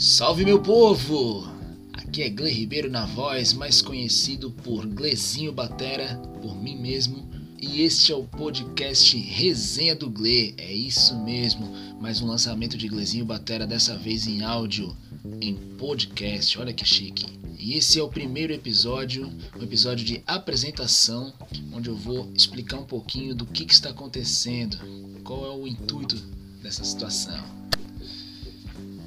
Salve meu povo! Aqui é Gle Ribeiro na voz, mais conhecido por Glezinho Batera, por mim mesmo. E este é o podcast Resenha do Gle. É isso mesmo, mais um lançamento de Glezinho Batera, dessa vez em áudio, em podcast. Olha que chique. E esse é o primeiro episódio, um episódio de apresentação, onde eu vou explicar um pouquinho do que, que está acontecendo, qual é o intuito dessa situação.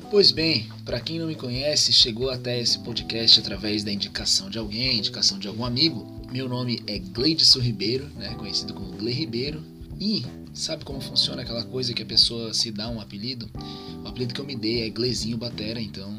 Pois bem, para quem não me conhece, chegou até esse podcast através da indicação de alguém, indicação de algum amigo. Meu nome é Gleidson Ribeiro, né, conhecido como Gle Ribeiro. E sabe como funciona aquela coisa que a pessoa se dá um apelido? O apelido que eu me dei é Glezinho Batera, então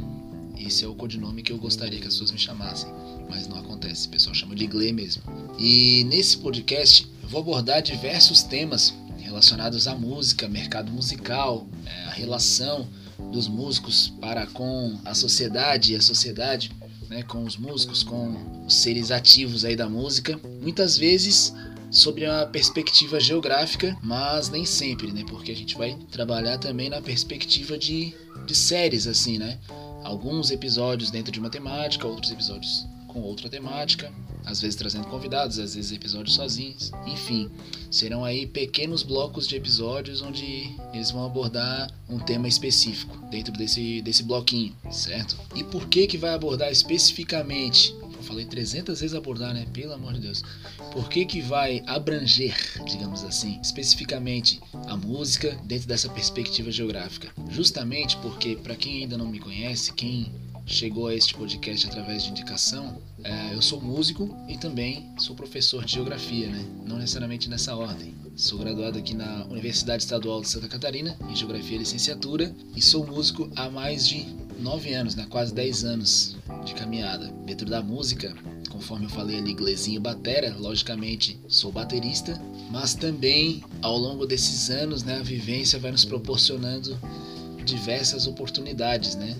esse é o codinome que eu gostaria que as pessoas me chamassem. Mas não acontece, o pessoal chama de Gle mesmo. E nesse podcast eu vou abordar diversos temas relacionados à música, mercado musical, é, a relação dos músicos para com a sociedade e a sociedade né, com os músicos, com os seres ativos aí da música, muitas vezes sobre uma perspectiva geográfica, mas nem sempre, né? Porque a gente vai trabalhar também na perspectiva de, de séries, assim, né? Alguns episódios dentro de uma temática, outros episódios com outra temática, às vezes trazendo convidados, às vezes episódios sozinhos, enfim, serão aí pequenos blocos de episódios onde eles vão abordar um tema específico dentro desse, desse bloquinho, certo? E por que que vai abordar especificamente? Eu falei 300 vezes abordar, né? Pelo amor de Deus. Por que que vai abranger, digamos assim, especificamente a música dentro dessa perspectiva geográfica? Justamente porque, para quem ainda não me conhece, quem chegou a este podcast através de indicação, é, eu sou músico e também sou professor de geografia, né? Não necessariamente nessa ordem. Sou graduado aqui na Universidade Estadual de Santa Catarina em Geografia e Licenciatura e sou músico há mais de nove anos, né? quase dez anos de caminhada. Dentro da música, conforme eu falei ali, Glezinho Batera, logicamente sou baterista, mas também ao longo desses anos, né, a vivência vai nos proporcionando diversas oportunidades, né?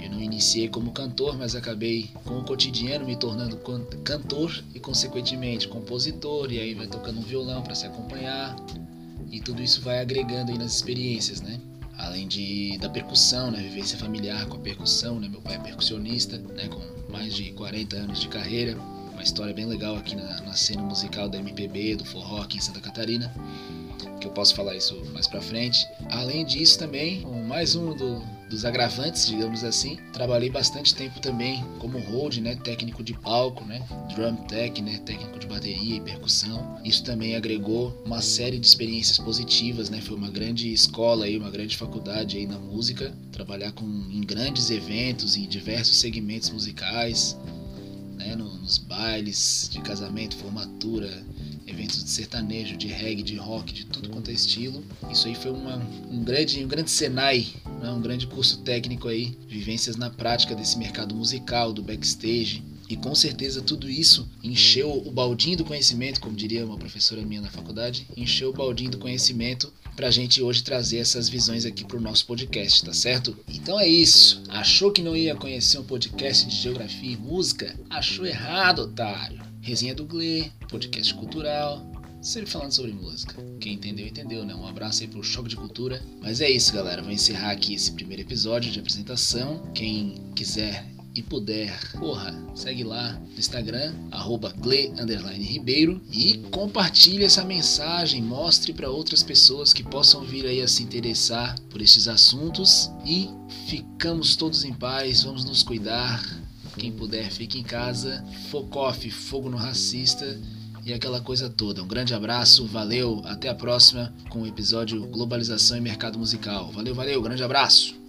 Eu não iniciei como cantor, mas acabei com o cotidiano me tornando cantor e consequentemente compositor e aí vai tocando um violão para se acompanhar e tudo isso vai agregando aí nas experiências, né? Além de da percussão, né, vivência familiar com a percussão, né? Meu pai é percussionista, né, com mais de 40 anos de carreira, uma história bem legal aqui na, na cena musical da MPB, do forró aqui em Santa Catarina que eu posso falar isso mais para frente. Além disso também, mais um do, dos agravantes, digamos assim, trabalhei bastante tempo também como hold, né, técnico de palco, né, drum tech, né, técnico de bateria e percussão. Isso também agregou uma série de experiências positivas, né, foi uma grande escola aí, uma grande faculdade aí na música, trabalhar com em grandes eventos em diversos segmentos musicais, bailes de casamento, formatura, eventos de sertanejo, de reggae, de rock, de tudo quanto é estilo. Isso aí foi uma, um grande, um grande Senai, né? um grande curso técnico aí, vivências na prática desse mercado musical, do backstage. E com certeza tudo isso encheu o baldinho do conhecimento, como diria uma professora minha na faculdade, encheu o baldinho do conhecimento para a gente hoje trazer essas visões aqui para o nosso podcast, tá certo? Então é isso. Achou que não ia conhecer um podcast de geografia e música? Achou errado, otário. Resenha do Gle, podcast cultural, sempre falando sobre música. Quem entendeu, entendeu, né? Um abraço aí pro Choque de Cultura. Mas é isso, galera. Vou encerrar aqui esse primeiro episódio de apresentação. Quem quiser e puder, porra, segue lá no Instagram, arroba Ribeiro e compartilhe essa mensagem, mostre para outras pessoas que possam vir aí a se interessar por esses assuntos e ficamos todos em paz, vamos nos cuidar, quem puder, fique em casa. Focoff, fogo no racista e aquela coisa toda. Um grande abraço, valeu, até a próxima com o episódio Globalização e Mercado Musical. Valeu, valeu, grande abraço.